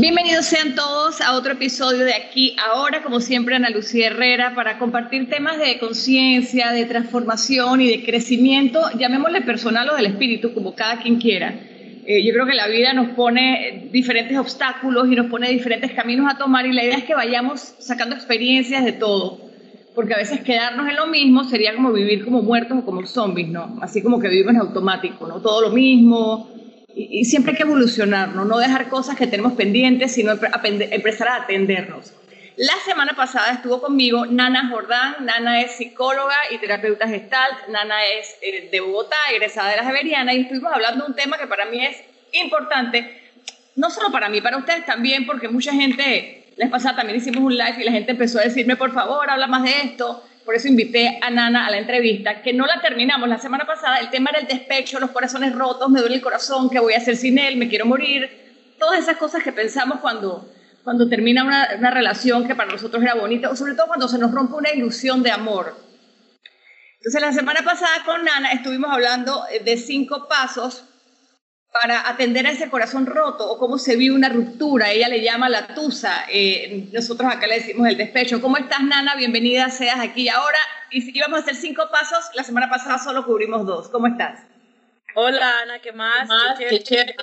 Bienvenidos sean todos a otro episodio de Aquí Ahora, como siempre Ana Lucía Herrera, para compartir temas de conciencia, de transformación y de crecimiento, llamémosle personal o del espíritu, como cada quien quiera. Eh, yo creo que la vida nos pone diferentes obstáculos y nos pone diferentes caminos a tomar y la idea es que vayamos sacando experiencias de todo, porque a veces quedarnos en lo mismo sería como vivir como muertos o como zombies, ¿no? Así como que vivimos en automático, ¿no? Todo lo mismo, y, siempre hay que evolucionar, ¿no? dejar cosas que tenemos pendientes, sino empezar a atendernos. La semana pasada estuvo conmigo Nana Jordán. Nana es psicóloga y terapeuta gestalt. Nana es eh, de Bogotá, egresada de la Javeriana, y estuvimos hablando de un tema que para mí es importante, no solo para mí, para ustedes también, porque mucha gente, les pasada también hicimos un live y la gente empezó a decirme, por favor, habla más de esto por eso invité a Nana a la entrevista, que no la terminamos la semana pasada. El tema era el despecho, los corazones rotos, me duele el corazón, ¿qué voy a hacer sin él? Me quiero morir. Todas esas cosas que pensamos cuando, cuando termina una, una relación que para nosotros era bonita, o sobre todo cuando se nos rompe una ilusión de amor. Entonces, la semana pasada con Nana estuvimos hablando de cinco pasos para atender a ese corazón roto o cómo se vive una ruptura. Ella le llama la tusa, eh, nosotros acá le decimos el despecho. ¿Cómo estás, Nana? Bienvenida seas aquí y ahora. Y si íbamos a hacer cinco pasos, la semana pasada solo cubrimos dos. ¿Cómo estás? Hola, Ana, ¿qué más? Qué chévere.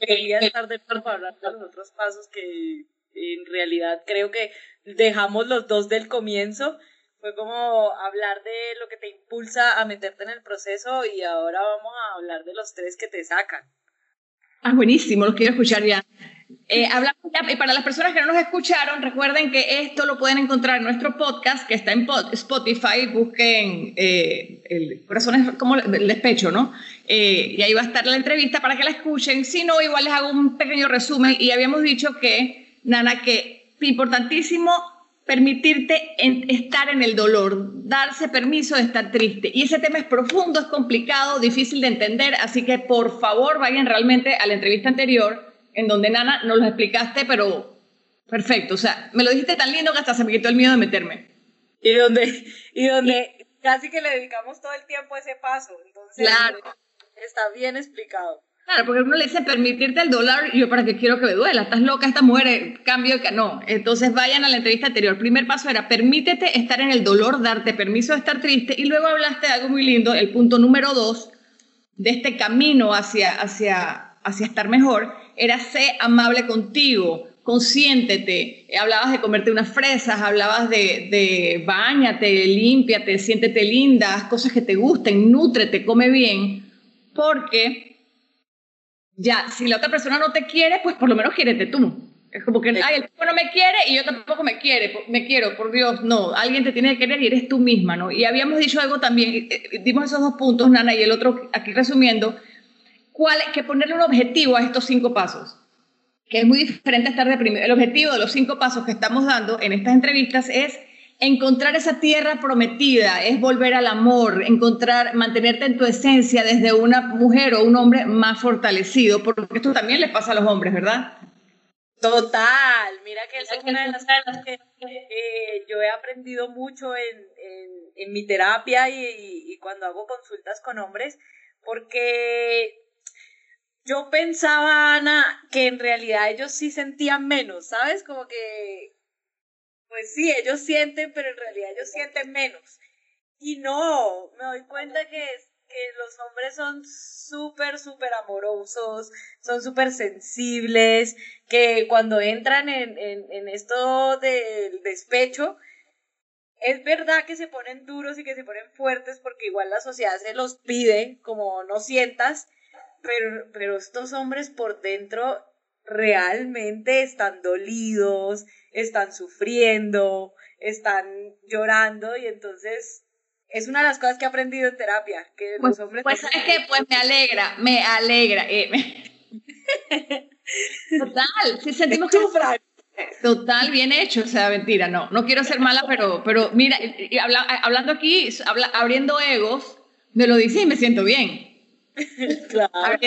Quería estar de para hablar de los otros pasos que en realidad creo que dejamos los dos del comienzo fue como hablar de lo que te impulsa a meterte en el proceso y ahora vamos a hablar de los tres que te sacan. Ah, buenísimo, los quiero escuchar ya. Eh, hablamos ya, para las personas que no nos escucharon, recuerden que esto lo pueden encontrar en nuestro podcast que está en Spotify. Busquen eh, el corazón es como el despecho, ¿no? Eh, y ahí va a estar la entrevista para que la escuchen. Si no, igual les hago un pequeño resumen. Y habíamos dicho que, Nana, que importantísimo permitirte estar en el dolor, darse permiso de estar triste. Y ese tema es profundo, es complicado, difícil de entender, así que por favor vayan realmente a la entrevista anterior, en donde Nana nos lo explicaste, pero perfecto. O sea, me lo dijiste tan lindo que hasta se me quitó el miedo de meterme. Y donde, y donde casi que le dedicamos todo el tiempo a ese paso. Entonces, claro. está bien explicado. Claro, porque uno le dice permitirte el dólar, y yo para qué quiero que me duela, estás loca, esta mujer, eh, cambio que no. Entonces vayan a la entrevista anterior. Primer paso era permítete estar en el dolor, darte permiso de estar triste, y luego hablaste de algo muy lindo, el punto número dos de este camino hacia, hacia, hacia estar mejor, era ser amable contigo, consiéntete. Hablabas de comerte unas fresas, hablabas de, de bañate, límpiate, siéntete linda, haz cosas que te gusten, nútrete, come bien, porque ya, si la otra persona no te quiere, pues por lo menos quiérete tú. Es como que, ay, el tipo no me quiere y yo tampoco me quiere, me quiero, por Dios, no, alguien te tiene que querer y eres tú misma, ¿no? Y habíamos dicho algo también, eh, eh, dimos esos dos puntos, Nana, y el otro, aquí resumiendo, cuál, que ponerle un objetivo a estos cinco pasos, que es muy diferente a estar deprimido. El objetivo de los cinco pasos que estamos dando en estas entrevistas es encontrar esa tierra prometida, es volver al amor, encontrar, mantenerte en tu esencia desde una mujer o un hombre más fortalecido, porque esto también le pasa a los hombres, ¿verdad? Total, mira que es una de las cosas que eh, yo he aprendido mucho en, en, mi terapia y, y cuando hago consultas con hombres, porque yo pensaba, Ana, que en realidad ellos sí sentían menos, ¿sabes? Como que pues sí, ellos sienten, pero en realidad ellos sienten menos. Y no, me doy cuenta que, que los hombres son súper, súper amorosos, son súper sensibles, que cuando entran en, en, en esto del despecho, es verdad que se ponen duros y que se ponen fuertes porque igual la sociedad se los pide, como no sientas, pero, pero estos hombres por dentro realmente están dolidos, están sufriendo, están llorando y entonces es una de las cosas que he aprendido en terapia, que pues, los hombres... Pues sabes que pues me alegra, me alegra. Eh, Total, si sentimos que... Total, bien hecho, o sea, mentira, no, no quiero ser mala, pero, pero mira, y hablando aquí, abriendo egos, me lo dice y me siento bien. claro.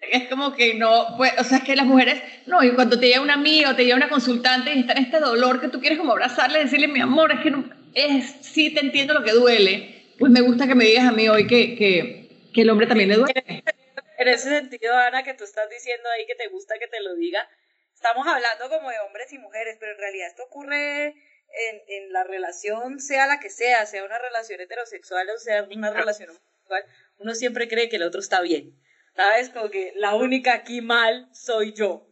Es como que no, pues, o sea, es que las mujeres, no, y cuando te llega una amiga o te llega una consultante y está en este dolor que tú quieres como abrazarle decirle, mi amor, es que no, es, sí te entiendo lo que duele, pues me gusta que me digas a mí hoy que, que, que el hombre también le duele. En ese sentido, Ana, que tú estás diciendo ahí que te gusta que te lo diga, estamos hablando como de hombres y mujeres, pero en realidad esto ocurre en, en la relación, sea la que sea, sea una relación heterosexual o sea una relación homosexual, uno siempre cree que el otro está bien. ¿Sabes? Como que la única aquí mal soy yo.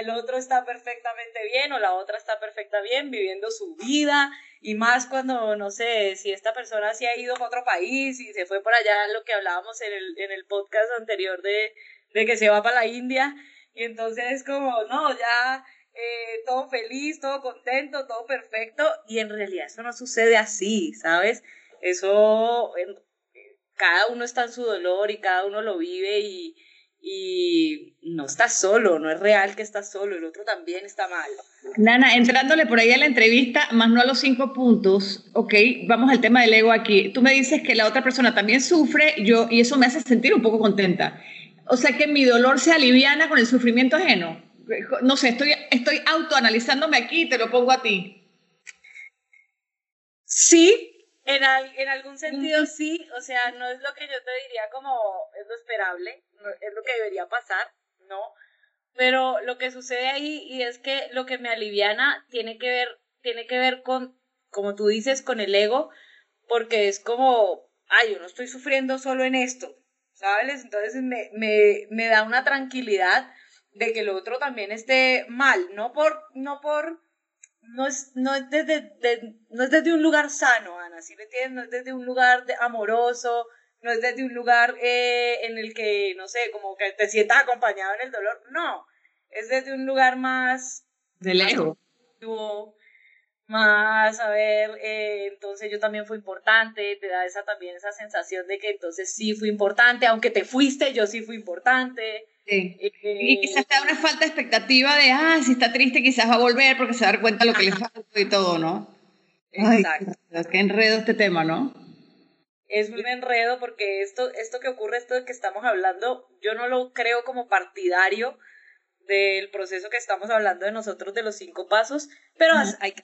El otro está perfectamente bien o la otra está perfecta bien viviendo su vida y más cuando, no sé, si esta persona se ha ido a otro país y se fue por allá, lo que hablábamos en el, en el podcast anterior de, de que se va para la India y entonces es como, no, ya eh, todo feliz, todo contento, todo perfecto, y en realidad eso no sucede así, ¿sabes? Eso, cada uno está en su dolor y cada uno lo vive y, y no está solo, no es real que está solo, el otro también está mal. Nana, entrándole por ahí a la entrevista, más no a los cinco puntos, ok, vamos al tema del ego aquí. Tú me dices que la otra persona también sufre yo, y eso me hace sentir un poco contenta. O sea que mi dolor se aliviana con el sufrimiento ajeno. No sé, estoy, estoy autoanalizándome aquí y te lo pongo a ti. Sí, en, en algún sentido sí, o sea, no es lo que yo te diría como es lo esperable, es lo que debería pasar, no. Pero lo que sucede ahí y es que lo que me aliviana tiene que ver, tiene que ver con, como tú dices, con el ego, porque es como, ay, yo no estoy sufriendo solo en esto, ¿sabes? Entonces me, me, me da una tranquilidad de que el otro también esté mal, no por, no por, no es, no es desde, no es desde un lugar sano, Ana, ¿sí me entiendes? No es desde un lugar de, amoroso, no es desde un lugar eh, en el que, no sé, como que te sientas acompañado en el dolor, no, es desde un lugar más... De lejos más, a ver, eh, entonces yo también fui importante, te da esa también esa sensación de que entonces sí fui importante, aunque te fuiste, yo sí fui importante. Sí. Eh, y quizás te da una falta de expectativa de, ah, si está triste quizás va a volver porque se va a dar cuenta de lo que le falta y todo, ¿no? Exacto. Ay, qué enredo este tema, ¿no? Es un enredo porque esto, esto que ocurre, esto de que estamos hablando, yo no lo creo como partidario del proceso que estamos hablando de nosotros de los cinco pasos, pero hay que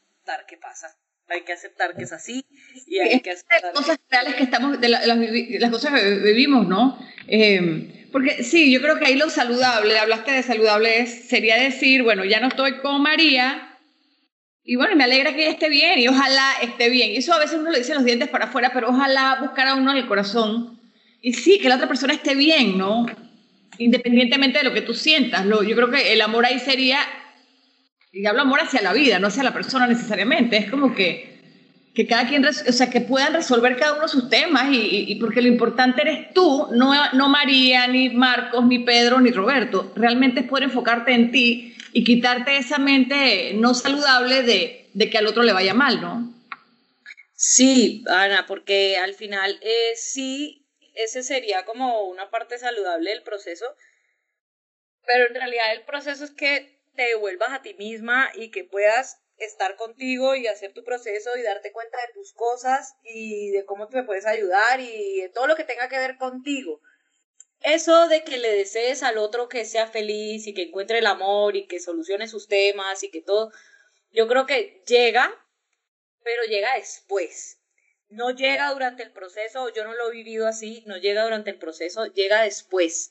qué pasa. Hay que aceptar que es así y hay que aceptar las cosas reales que estamos, de, las, cosas que vivimos, ¿no? Eh, porque sí, yo creo que ahí lo saludable, hablaste de saludable, sería decir, bueno, ya no estoy con María, y bueno, me alegra que ella esté bien y ojalá esté bien. Y eso a veces uno lo dice los dientes para afuera, pero ojalá buscar a uno en el corazón. Y sí, que la otra persona esté bien, ¿no? Independientemente de lo que tú sientas. Lo, yo creo que el amor ahí sería y hablo amor hacia la vida, no hacia la persona necesariamente, es como que, que cada quien, o sea, que puedan resolver cada uno sus temas y, porque lo importante eres tú, no, no María, ni Marcos, ni Pedro, ni Roberto, realmente es poder enfocarte en ti y quitarte esa mente no saludable de, de que al otro le vaya mal, ¿no? Sí, Ana, porque al final eh, sí, ese sería como una parte saludable del proceso, pero en realidad el proceso es que te devuelvas a ti misma y que puedas estar contigo y hacer tu proceso y darte cuenta de tus cosas y de cómo te puedes ayudar y de todo lo que tenga que ver contigo. Eso de que le desees al otro que sea feliz y que encuentre el amor y que solucione sus temas y que todo, yo creo que llega, pero llega después. No llega durante el proceso, yo no lo he vivido así, no llega durante el proceso, llega después.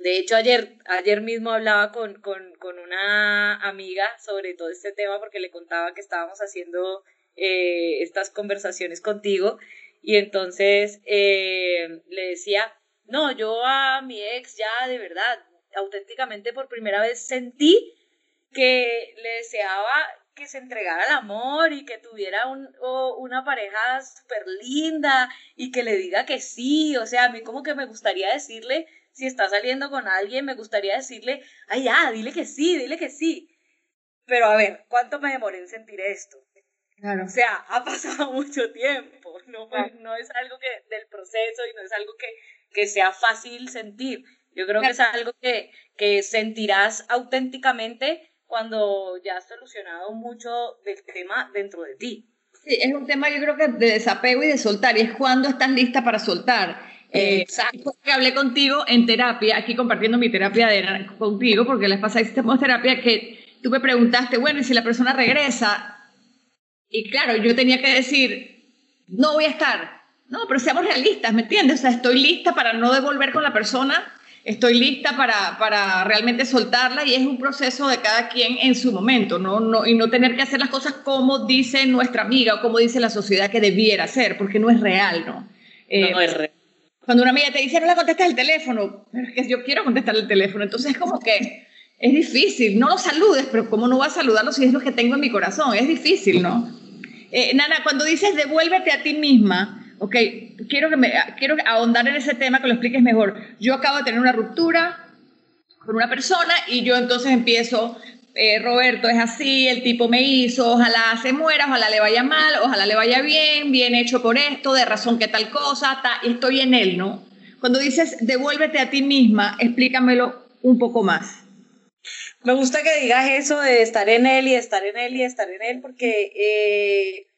De hecho, ayer, ayer mismo hablaba con, con, con, una amiga sobre todo este tema porque le contaba que estábamos haciendo eh, estas conversaciones contigo y entonces eh, le decía, no, yo a mi ex ya de verdad, auténticamente por primera vez sentí que le deseaba que se entregara al amor y que tuviera un, una pareja súper linda y que le diga que sí, o sea, a mí como que me gustaría decirle si está saliendo con alguien, me gustaría decirle, ay, ya, dile que sí, dile que sí. Pero a ver, ¿cuánto me demoré en sentir esto? Claro. O sea, ha pasado mucho tiempo, no, no es algo que del proceso y no es algo que, que sea fácil sentir. Yo creo que es algo que, que sentirás auténticamente cuando ya has solucionado mucho del tema dentro de ti. Sí, es un tema yo creo que de desapego y de soltar, y es cuando estás lista para soltar. Eh, Exacto. Que hablé contigo en terapia, aquí compartiendo mi terapia de, contigo, porque les pasa hicimos terapia que tú me preguntaste, bueno, y si la persona regresa, y claro, yo tenía que decir, no voy a estar. No, pero seamos realistas, ¿me entiendes? O sea, estoy lista para no devolver con la persona, estoy lista para, para realmente soltarla y es un proceso de cada quien en su momento, ¿no? no y no tener que hacer las cosas como dice nuestra amiga o como dice la sociedad que debiera ser, porque no es real, ¿no? Eh, no, es real. Cuando una amiga te dice, no le contestas el teléfono, pero es que yo quiero contestar el teléfono, entonces es como que es difícil, no lo saludes, pero ¿cómo no va a saludarlo si es lo que tengo en mi corazón? Es difícil, ¿no? Eh, Nana, cuando dices devuélvete a ti misma, ok, quiero, que me, quiero ahondar en ese tema, que lo expliques mejor. Yo acabo de tener una ruptura con una persona y yo entonces empiezo, eh, Roberto es así, el tipo me hizo, ojalá se muera, ojalá le vaya mal, ojalá le vaya bien, bien hecho por esto, de razón que tal cosa, y estoy en él, ¿no? Cuando dices devuélvete a ti misma, explícamelo un poco más. Me gusta que digas eso de estar en él y estar en él y estar en él, porque eh,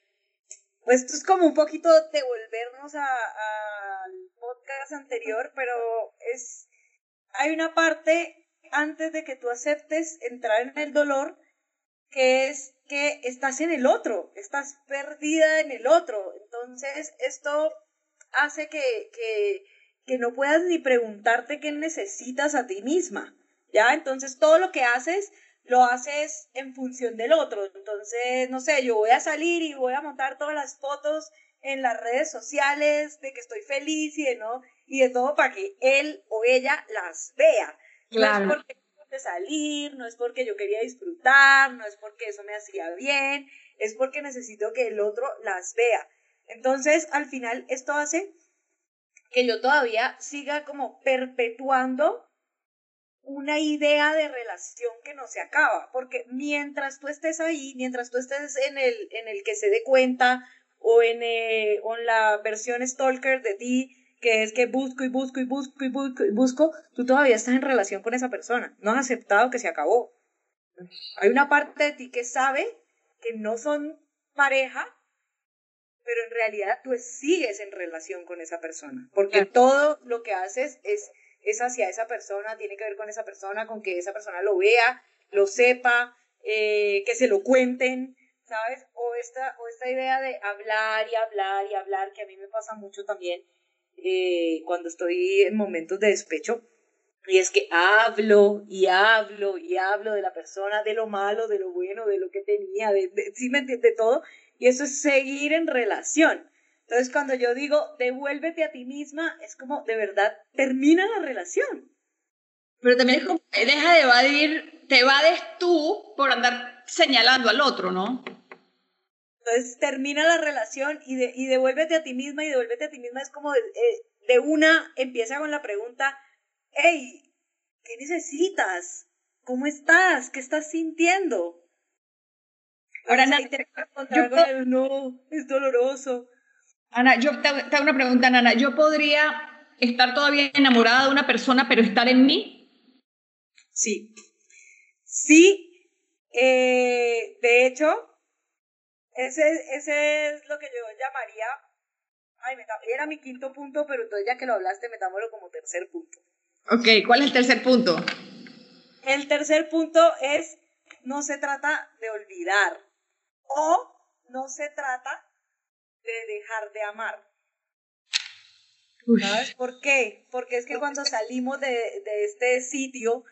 pues esto es como un poquito devolvernos al podcast anterior, pero es hay una parte antes de que tú aceptes entrar en el dolor que es que estás en el otro, estás perdida en el otro. Entonces, esto hace que, que, que no puedas ni preguntarte qué necesitas a ti misma. ¿ya? Entonces todo lo que haces lo haces en función del otro. Entonces, no sé, yo voy a salir y voy a montar todas las fotos en las redes sociales de que estoy feliz y de no y de todo para que él o ella las vea. Claro. No es porque de salir, no es porque yo quería disfrutar, no es porque eso me hacía bien, es porque necesito que el otro las vea. Entonces, al final esto hace que yo todavía siga como perpetuando una idea de relación que no se acaba, porque mientras tú estés ahí, mientras tú estés en el, en el que se dé cuenta o en, eh, la versión stalker de ti, que es que busco y busco y busco y busco y busco, tú todavía estás en relación con esa persona, no has aceptado que se acabó. Hay una parte de ti que sabe que no son pareja, pero en realidad tú sigues en relación con esa persona, porque todo lo que haces es es hacia esa persona, tiene que ver con esa persona, con que esa persona lo vea, lo sepa, eh, que se lo cuenten, ¿sabes? O esta, o esta idea de hablar y hablar y hablar, que a mí me pasa mucho también eh, cuando estoy en momentos de despecho. Y es que hablo y hablo y hablo de la persona, de lo malo, de lo bueno, de lo que tenía, de, de sí me entiende todo. Y eso es seguir en relación. Entonces, cuando yo digo, devuélvete a ti misma, es como, de verdad, termina la relación. Pero también es como, deja de evadir, te evades tú por andar señalando al otro, ¿no? Entonces, termina la relación y, de, y devuélvete a ti misma y devuélvete a ti misma es como de, eh, de una, empieza con la pregunta, hey, ¿qué necesitas? ¿Cómo estás? ¿Qué estás sintiendo? Ahora, nadie te yo, no, es doloroso. Ana, yo te, hago una pregunta, Ana. ¿Yo podría estar todavía enamorada de una persona, pero estar en mí? Sí. Sí. Eh, de hecho, ese, ese es lo que yo llamaría. Ay, era mi quinto punto, pero entonces ya que lo hablaste, metámoslo como tercer punto. Ok, ¿cuál es el tercer punto? El tercer punto es: no se trata de olvidar. O no se trata de dejar de amar. ¿Sabes por qué? Porque es que cuando salimos de, de, este sitio,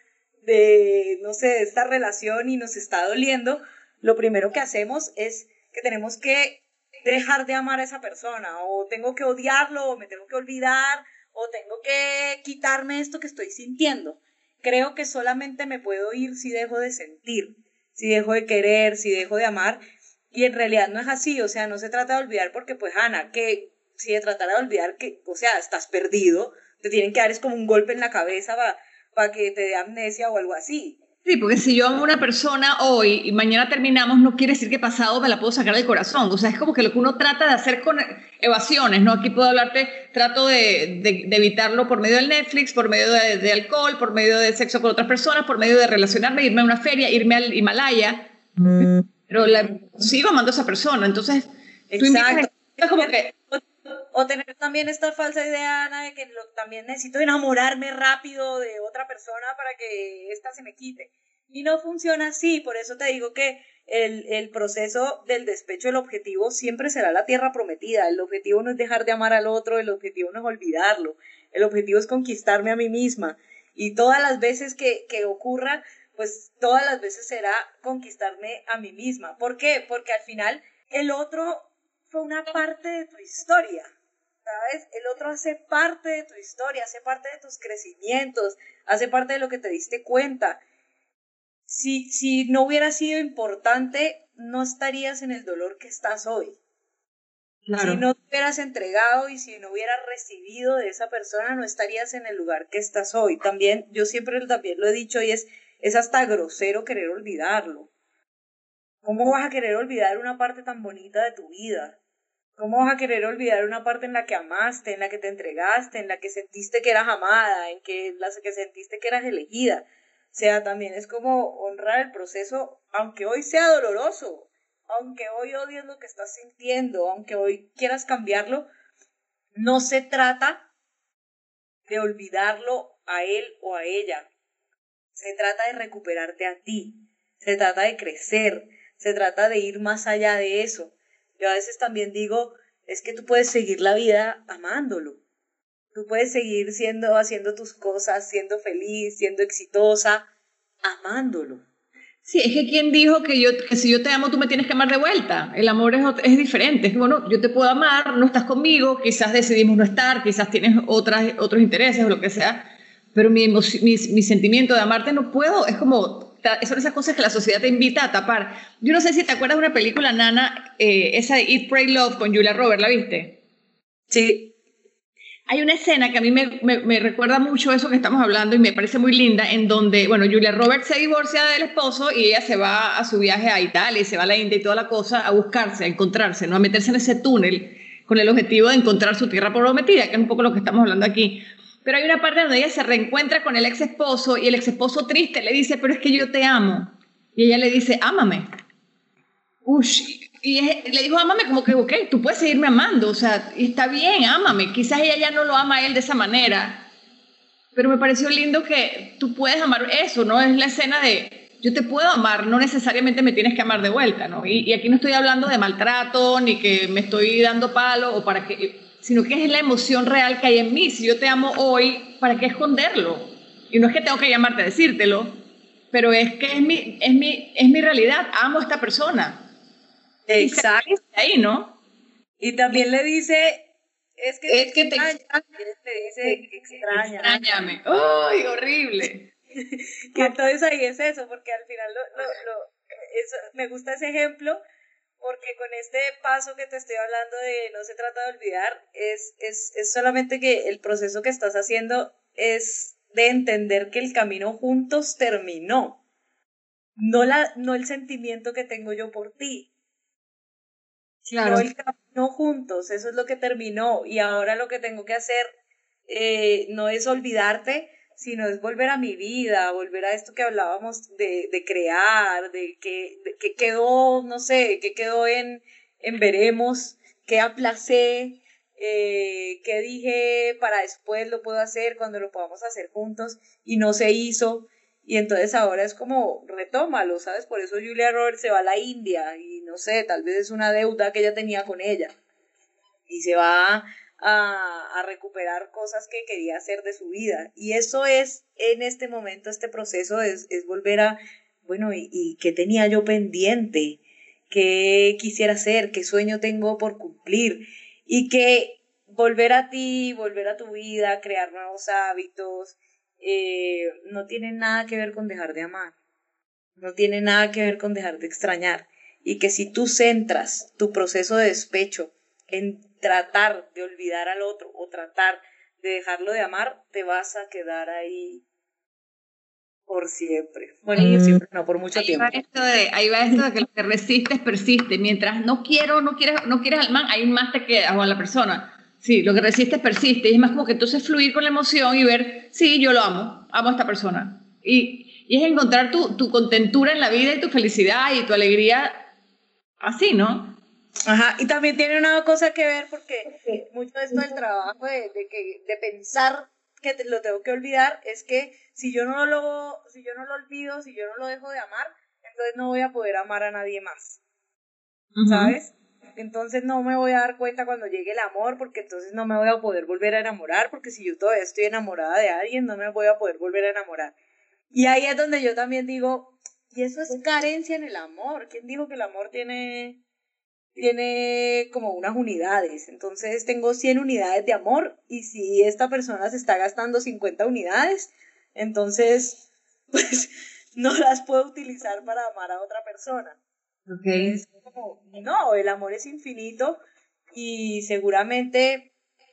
de, no sé, de esta relación y nos está doliendo, lo primero que hacemos es que tenemos que dejar de amar a esa persona, o tengo que odiarlo, o me tengo que olvidar, o tengo que quitarme esto que estoy sintiendo. Creo que solamente me puedo ir si dejo de sentir, si dejo de querer, si dejo de amar, y en realidad no es así, o sea, no se trata de olvidar porque pues Ana, que si se tratara de olvidar que, o sea, estás perdido, te tienen que dar es como un golpe en la cabeza para que te dé amnesia o algo así. Sí, porque si yo amo a una persona hoy y mañana terminamos, no quiere decir que pasado me la puedo sacar del corazón. O sea, es como que lo que uno trata de hacer con evasiones, ¿no? Aquí puedo hablarte, trato de, de, evitarlo por medio del Netflix, por medio de, de, alcohol, por medio de sexo con otras personas, por medio de relacionarme, irme a una feria, irme al Himalaya. Mm pero la, sigo amando a esa persona. Entonces, Exacto. como que... o tener también esta falsa idea, Ana, de que también necesito enamorarme rápido de otra persona para que esta se me quite. Y no funciona así, por eso te digo que el, el, proceso del despecho, el objetivo siempre será la tierra prometida. El objetivo no es dejar de amar al otro, el objetivo no es olvidarlo, el objetivo es conquistarme a mí misma. Y todas las veces que, que ocurra, pues todas las veces será conquistarme a mí misma. ¿Por qué? Porque al final el otro fue una parte de tu historia. El otro hace parte de tu historia, hace parte de tus crecimientos, hace parte de lo que te diste cuenta. Si, si no hubiera sido importante, no estarías en el dolor que estás hoy. Si no te hubieras entregado y si no hubieras recibido de esa persona, no estarías en el lugar que estás hoy. También, yo siempre también lo he dicho y es, es hasta grosero querer olvidarlo. ¿Cómo vas a querer olvidar una parte tan bonita de tu vida? ¿Cómo vas a querer olvidar una parte en la que amaste, en la que te entregaste, en la que sentiste que eras amada, en que, la que sentiste que eras elegida? O sea, también es como honrar el proceso, aunque hoy sea doloroso, aunque hoy odies lo que estás sintiendo, aunque hoy quieras cambiarlo, no se trata de olvidarlo a él o a ella. Se trata de recuperarte a ti. Se trata de crecer. Se trata de ir más allá de eso. Yo a veces también digo, es que tú puedes seguir la vida amándolo. Tú puedes seguir siendo, haciendo tus cosas, siendo feliz, siendo exitosa, amándolo. Sí, es que quien dijo que, yo, que si yo te amo, tú me tienes que amar de vuelta. El amor es, es diferente. Es bueno, yo te puedo amar, no estás conmigo, quizás decidimos no estar, quizás tienes otras, otros intereses o lo que sea, pero mi, mi, mi sentimiento de amarte no puedo, es como son esas cosas que la sociedad te invita a tapar. Yo no sé si te acuerdas de una película, Nana, eh, esa de Eat, Pray, Love con Julia Roberts, ¿la viste? Sí. Hay una escena que a mí me, me, recuerda mucho eso que estamos hablando y me parece muy linda, en donde, bueno, Julia Roberts se divorcia del esposo y ella se va a su viaje a Italia y se va a la India y toda la cosa a buscarse, a encontrarse, ¿no? A meterse en ese túnel con el objetivo de encontrar su tierra prometida, que es un poco lo que estamos hablando aquí. Pero hay una parte donde ella se reencuentra con el ex esposo y el ex esposo triste le dice, pero es que yo te amo. Y ella le dice, ámame. Ush. Y le dijo, ámame como que, ok, tú puedes seguirme amando, o sea, está bien, ámame. Quizás ella ya no lo ama a él de esa manera, pero me pareció lindo que tú puedes amar eso, ¿no? Es la escena de, yo te puedo amar, no necesariamente me tienes que amar de vuelta, ¿no? Y, y aquí no estoy hablando de maltrato, ni que me estoy dando palo, o para que sino que es la emoción real que hay en mí. Si yo te amo hoy, ¿para qué esconderlo? Y no es que tengo que llamarte a decírtelo, pero es que es mi, es mi, es mi realidad, amo a esta persona. Exacto. ahí, ¿no? Y también le dice, es que, es que te extraña. dice, extraña. Extrañame. ¡Ay, horrible! que entonces ahí es eso, porque al final lo, lo, me gusta ese ejemplo porque con este paso que te estoy hablando de no se trata de olvidar, es, es, es solamente que el proceso que estás haciendo es de entender que el camino juntos terminó, no, la, no el sentimiento que tengo yo por ti, claro. sino el camino juntos, eso es lo que terminó y ahora lo que tengo que hacer eh, no es olvidarte, sino es volver a mi vida, volver a esto que hablábamos de, de crear, de que, que quedó, no sé, que quedó en, en veremos, que aplacé, eh, que dije para después lo puedo hacer cuando lo podamos hacer juntos y no se hizo. Y entonces ahora es como, retómalo, ¿sabes? Por eso Julia Roberts se va a la India y no sé, tal vez es una deuda que ella tenía con ella. Y se va a, recuperar cosas que quería hacer de su vida. Y eso es, en este momento, este proceso es, es volver a, bueno, y, y qué tenía yo pendiente? ¿Qué quisiera hacer? ¿Qué sueño tengo por cumplir? Y que volver a ti, volver a tu vida, crear nuevos hábitos, eh, no tiene nada que ver con dejar de amar. No tiene nada que ver con dejar de extrañar. Y que si tú centras tu proceso de despecho en tratar de olvidar al otro o tratar de dejarlo de amar, te vas a quedar ahí por siempre. Bueno, mm. siempre, no, por mucho tiempo. Va esto de, ahí va esto de que lo que resistes persiste. Mientras no quiero, no quieres, no quieres al man, ahí más te quedas o a la persona. Sí, lo que resistes persiste. Y es más como que entonces fluir con la emoción y ver, sí, yo lo amo, amo a esta persona. Y, y es encontrar tu, tu contentura en la vida y tu felicidad y tu alegría así, ¿no? Ajá, y también tiene una cosa que ver porque mucho de esto del trabajo de, que, de pensar que lo tengo que olvidar es que si yo no lo si yo no lo olvido, si yo no lo dejo de amar, entonces no voy a poder amar a nadie más. ¿Sabes? Entonces no me voy a dar cuenta cuando llegue el amor, porque entonces no me voy a poder volver a enamorar, porque si yo todavía estoy enamorada de alguien, no me voy a poder volver a enamorar. Y ahí es donde yo también digo, y eso es carencia en el amor. ¿Quién dijo que el amor tiene, tiene como unas unidades? Entonces tengo 100 unidades de amor y si esta persona se está gastando 50 unidades, entonces pues no las puedo utilizar para amar a otra persona. Okay. no, el amor es infinito y seguramente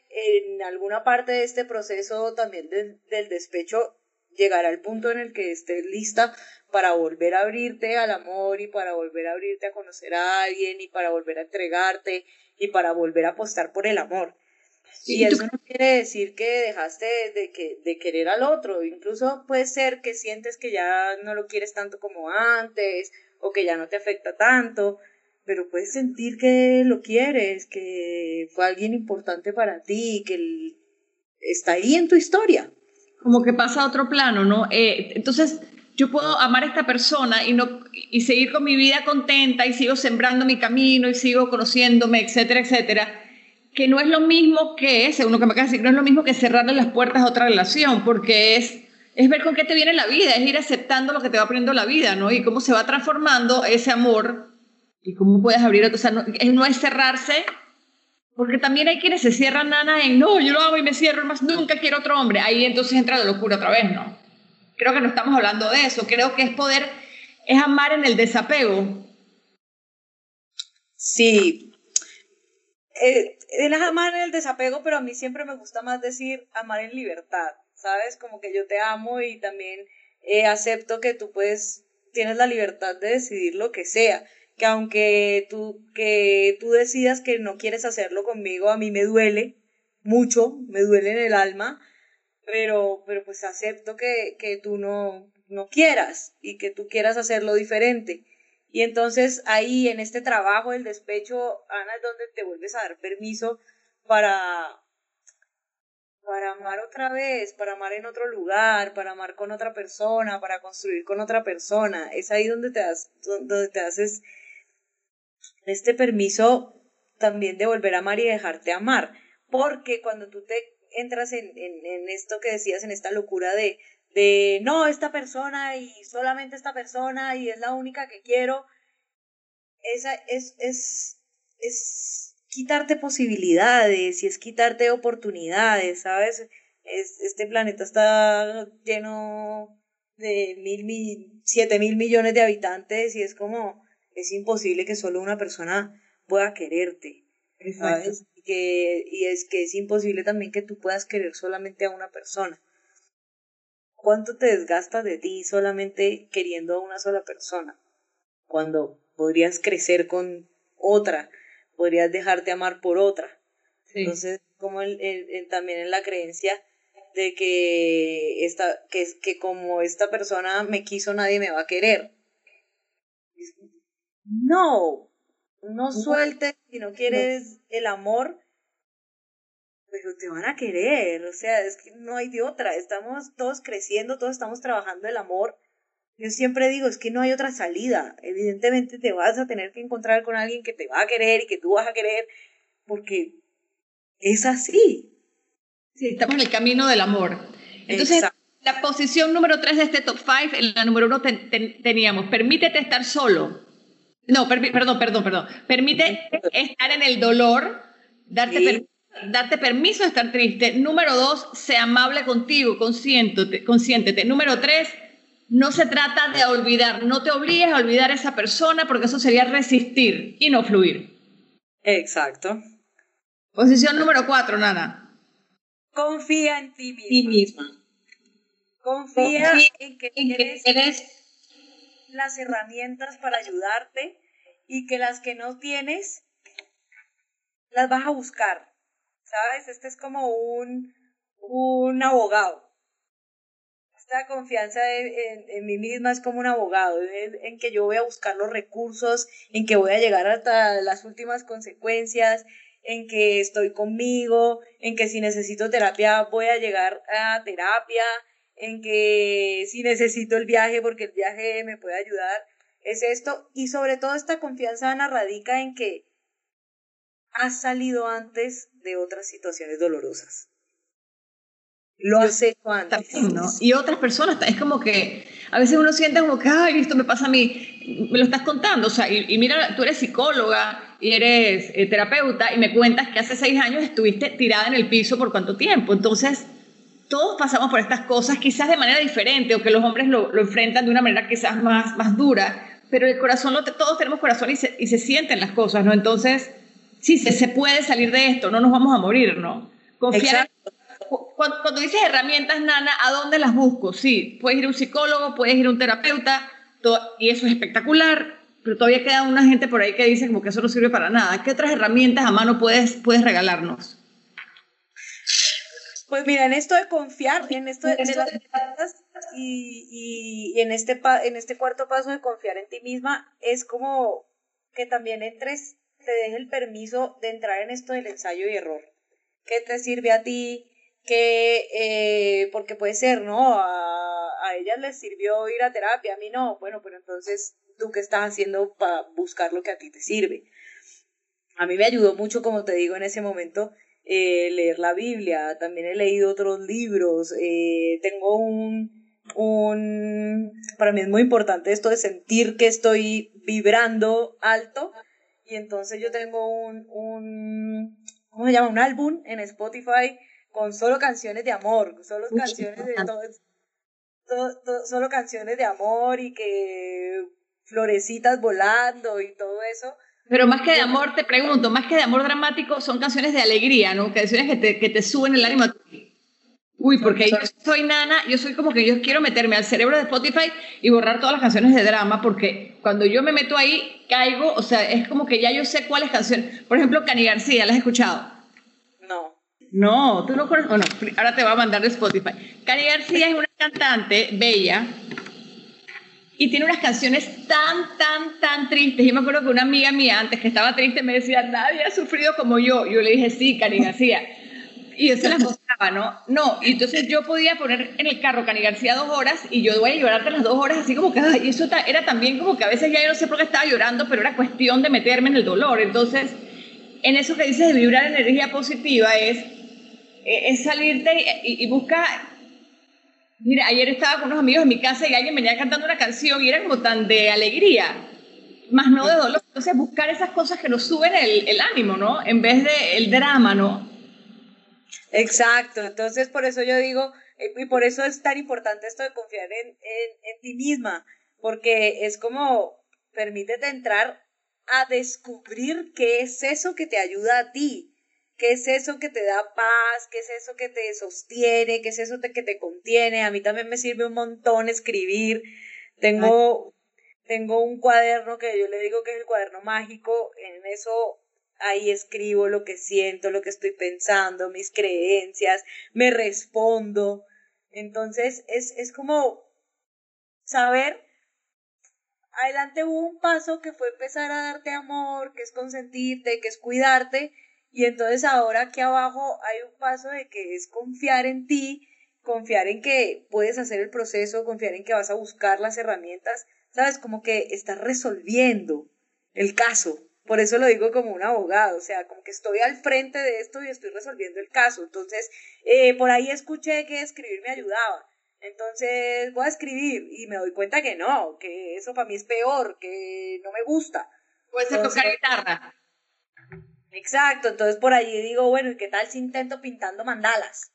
en alguna parte de este proceso también del despecho llegará al punto en el que estés lista para volver a abrirte al amor y para volver a abrirte a conocer a alguien y para volver a entregarte y para volver a apostar por el amor. y eso no quiere decir que dejaste de, de querer al otro, incluso puede ser que sientes que ya no lo quieres tanto como antes o que ya no te afecta tanto, pero puedes sentir que lo quieres, que fue alguien importante para ti, que está ahí en tu historia. Como que pasa a otro plano, ¿no? Eh, entonces, yo puedo amar a esta persona y, no, y seguir con mi vida contenta y sigo sembrando mi camino y sigo conociéndome, etcétera, etcétera, que no es lo mismo que, según lo que me acabas de decir, no es lo mismo que cerrarle las puertas a otra relación, porque es es ver con qué te viene la vida, es ir aceptando lo que te va poniendo la vida, ¿no? Y cómo se va transformando ese amor y cómo puedes abrir, o sea, no, no es cerrarse, porque también hay quienes se cierran, nana, en no, yo lo hago y me cierro, más nunca quiero otro hombre. Ahí entonces entra la locura otra vez, ¿no? Creo que no estamos hablando de eso, creo que es poder, es amar en el desapego. Sí, eh, es amar en el desapego, pero a mí siempre me gusta más decir amar en libertad. ¿sabes? Como que yo te amo y también eh, acepto que tú puedes, tienes la libertad de decidir lo que sea, que aunque tú, que tú decidas que no quieres hacerlo conmigo, a mí me duele mucho, me duele en el alma, pero, pero pues acepto que, que tú no, no quieras y que tú quieras hacerlo diferente. Y entonces ahí en este trabajo del despecho, Ana, es donde te vuelves a dar permiso para, para amar otra vez, para amar en otro lugar, para amar con otra persona, para construir con otra persona. Es ahí donde te, das, donde te haces este permiso también de volver a amar y dejarte amar. Porque cuando tú te entras en, en, esto que decías, en esta locura de, de no, esta persona y solamente esta persona y es la única que quiero, esa es, es, es quitarte posibilidades y es quitarte oportunidades, ¿sabes? Es, este planeta está lleno de mil, siete mil millones de habitantes y es como, es imposible que solo una persona pueda quererte, ¿sabes? Y, que, y es que es imposible también que tú puedas querer solamente a una persona. ¿Cuánto te desgastas de ti solamente queriendo a una sola persona? Cuando podrías crecer con otra, podrías dejarte amar por otra. Entonces, como el, también en la creencia de que, esta, que, que como esta persona me quiso, nadie me va a querer. No, no sueltes si no quieres el amor, pero te van a querer, o sea, es que no hay de otra, estamos todos creciendo, todos estamos trabajando el amor yo siempre digo, es que no hay otra salida. Evidentemente te vas a tener que encontrar con alguien que te va a querer y que tú vas a querer, porque es así. Sí, estamos en el camino del amor. Entonces, la posición número tres de este top five, en la número uno teníamos, permítete estar solo. No, perdón, perdón, perdón. Permite estar en el dolor, darte, darte permiso de estar triste. Número dos, sea amable contigo, consiéntete, consiéntete. Número tres, no se trata de olvidar, no te obligues a olvidar a esa persona porque eso sería resistir y no fluir. Exacto. Posición número cuatro, Nana. Confía en ti misma. Confía, en que tienes las herramientas para ayudarte y que las que no tienes las vas a buscar. ¿Sabes? Este es como un, un abogado esta confianza en, mí misma es como un abogado, en, que yo voy a buscar los recursos, en que voy a llegar hasta las últimas consecuencias, en que estoy conmigo, en que si necesito terapia voy a llegar a terapia, en que si necesito el viaje porque el viaje me puede ayudar, es esto. Y sobre todo esta confianza Ana radica en que has salido antes de otras situaciones dolorosas. Lo has hecho antes. Y otras personas, es como que a veces uno siente como que, ay, esto me pasa a mí, me lo estás contando, o sea, y, mira, tú eres psicóloga y eres eh, terapeuta y me cuentas que hace seis años estuviste tirada en el piso por cuánto tiempo. Entonces, todos pasamos por estas cosas, quizás de manera diferente, o que los hombres lo, lo enfrentan de una manera quizás más, más dura, pero el corazón, lo, todos tenemos corazón y se, y se sienten las cosas, ¿no? Entonces, sí, se, se puede salir de esto, no nos vamos a morir, ¿no? Confiar cuando, dices herramientas, Nana, ¿a dónde las busco? Sí, puedes ir a un psicólogo, puedes ir a un terapeuta, y eso es espectacular, pero todavía queda una gente por ahí que dice como que eso no sirve para nada. ¿Qué otras herramientas a mano puedes, puedes regalarnos? Pues mira, en esto de confiar, en esto de, las y, y, en, este en este cuarto paso de confiar en ti misma, es como que también entres, te deje el permiso de entrar en esto del ensayo y error. ¿Qué te sirve a ti? que, eh, porque puede ser, ¿no? A, a ellas les sirvió ir a terapia, a mí no. Bueno, pero entonces, ¿tú qué estás haciendo para buscar lo que a ti te sirve? A mí me ayudó mucho, como te digo, en ese momento, eh, leer la Biblia. También he leído otros libros. Eh, tengo un, un, para mí es muy importante esto de sentir que estoy vibrando alto. Y entonces yo tengo un, un ¿cómo se llama? Un álbum en Spotify con solo canciones de amor, solo canciones de todo, solo canciones de amor y que florecitas volando y todo eso. Pero más que de amor, te pregunto, más que de amor dramático, son canciones de alegría, ¿no? Canciones que te, que te suben el ánimo. Uy, porque yo soy nana, yo soy como que yo quiero meterme al cerebro de Spotify y borrar todas las canciones de drama, porque cuando yo me meto ahí, caigo, o sea, es como que ya yo sé cuáles canciones. Por ejemplo, Cani García, ¿la has escuchado? No. No, tú no conoces. Bueno, ahora te voy a mandar de Spotify. Cari García es una cantante bella y tiene unas canciones tan, tan, tan tristes. Yo me acuerdo que una amiga mía antes que estaba triste me decía, nadie ha sufrido como yo. Yo le dije, sí, Cari García. Y yo se las gozaba, ¿no? No, y entonces yo podía poner en el carro Cani García dos horas y yo voy a llorarte las dos horas así como que, y eso era también como que a veces ya yo no sé por qué estaba llorando, pero era cuestión de meterme en el dolor. Entonces, en eso que dices de vibrar energía positiva es es salirte y, y, buscar. Mira, ayer estaba con unos amigos en mi casa y alguien venía cantando una canción y era como tan de alegría, más no de dolor. Entonces, buscar esas cosas que nos suben el, el ánimo, ¿no? En vez de el drama, ¿no? Exacto. Entonces, por eso yo digo, eh, y por eso es tan importante esto de confiar en, en, en ti misma, porque es como, permítete entrar a descubrir qué es eso que te ayuda a ti ¿Qué es eso que te da paz? ¿Qué es eso que te sostiene? ¿Qué es eso que te contiene? A mí también me sirve un montón escribir. Tengo, tengo un cuaderno que yo le digo que es el cuaderno mágico. En eso ahí escribo lo que siento, lo que estoy pensando, mis creencias, me respondo. Entonces es, es como saber, adelante hubo un paso que fue empezar a darte amor, que es consentirte, que es cuidarte, y entonces ahora aquí abajo hay un paso de que es confiar en ti, confiar en que puedes hacer el proceso, confiar en que vas a buscar las herramientas, ¿sabes? Como que estás resolviendo el caso. Por eso lo digo como un abogado, o sea, como que estoy al frente de esto y estoy resolviendo el caso. Entonces, eh, por ahí escuché que escribir me ayudaba. Entonces voy a escribir y me doy cuenta que no, que eso para mí es peor, que no me gusta. Puede ser tocar guitarra. Exacto, entonces por allí digo, bueno, ¿y qué tal si intento pintando mandalas?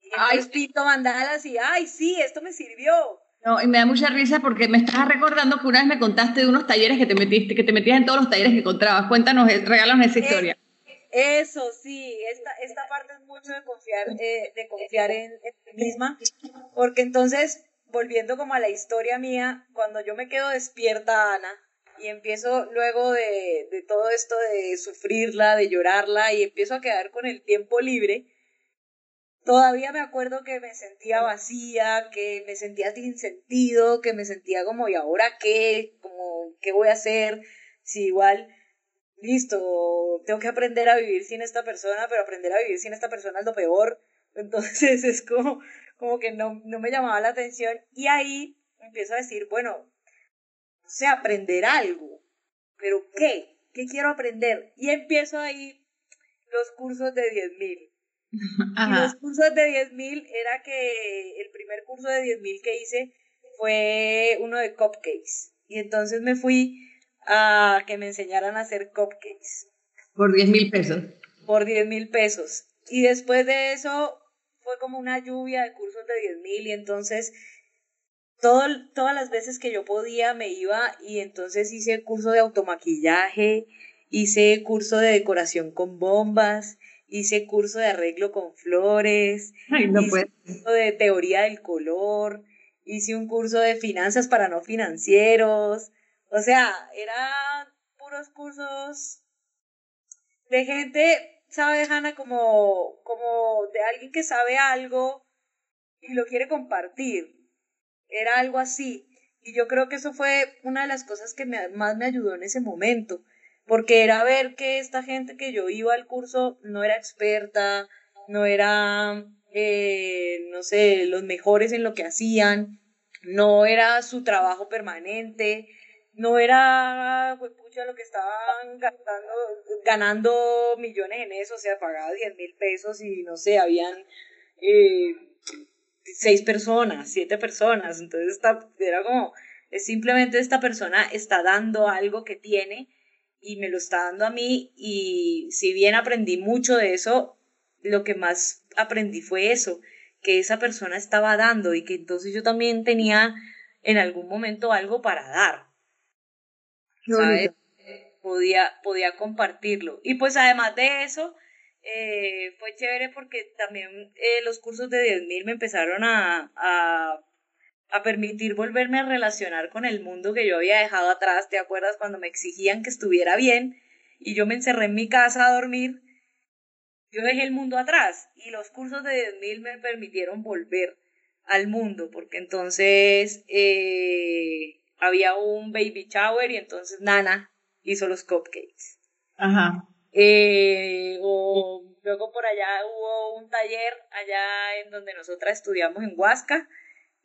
Y ay, pinto mandalas y, ay, sí, esto me sirvió. No, y me da mucha risa porque me estás recordando que una vez me contaste de unos talleres que te metiste, que te metías en todos los talleres que encontrabas. Cuéntanos, eh, regálanos esa historia. eso, sí, esta, esta parte es mucho de confiar, eh, de confiar en, en ti misma, porque entonces, volviendo como a la historia mía, cuando yo me quedo despierta, Ana, y empiezo luego de, de, todo esto de sufrirla, de llorarla y empiezo a quedar con el tiempo libre, todavía me acuerdo que me sentía vacía, que me sentía sin sentido, que me sentía como, ¿y ahora qué? Como, ¿qué voy a hacer? Si igual, listo, tengo que aprender a vivir sin esta persona, pero aprender a vivir sin esta persona es lo peor. Entonces es como, como que no, no me llamaba la atención. Y ahí empiezo a decir, bueno, o sea, aprender algo, pero ¿qué? ¿Qué quiero aprender? Y empiezo ahí los cursos de 10.000. Y los cursos de 10.000 era que el primer curso de 10.000 que hice fue uno de cupcakes. Y entonces me fui a que me enseñaran a hacer cupcakes. Por 10 mil pesos. Por 10 mil pesos. Y después de eso fue como una lluvia de cursos de 10 mil y entonces todo, todas las veces que yo podía me iba y entonces hice curso de automaquillaje, hice curso de decoración con bombas, hice curso de arreglo con flores, hice curso de teoría del color, hice un curso de finanzas para no financieros, o sea, eran puros cursos de gente, ¿sabe, Hanna? Como, como de alguien que sabe algo y lo quiere compartir. Era algo así. Y yo creo que eso fue una de las cosas que más me ayudó en ese momento, porque era ver que esta gente que yo iba al curso no era experta, no era, eh, no sé, los mejores en lo que hacían, no era su trabajo permanente, no era, pues, pucha, lo que estaban ganando millones en eso, o sea, pagaba 10 mil pesos y no sé, habían eh, seis personas, siete personas, entonces era como, simplemente esta persona está dando algo que tiene y me lo está dando a mí y si bien aprendí mucho de eso, lo que más aprendí fue eso, que esa persona estaba dando y que entonces yo también tenía en algún momento algo para dar. Podía, podía compartirlo. Y pues además de eso, eh, fue chévere porque también eh, los cursos de 10.000 me empezaron a, a, a, permitir volverme a relacionar con el mundo que yo había dejado atrás. ¿Te acuerdas cuando me exigían que estuviera bien y yo me encerré en mi casa a dormir? Yo dejé el mundo atrás y los cursos de 10.000 me permitieron volver al mundo porque entonces eh, había un baby shower y entonces Nana hizo los cupcakes. Ajá. Eh, o luego por allá hubo un taller allá en donde nosotras estudiamos en Huasca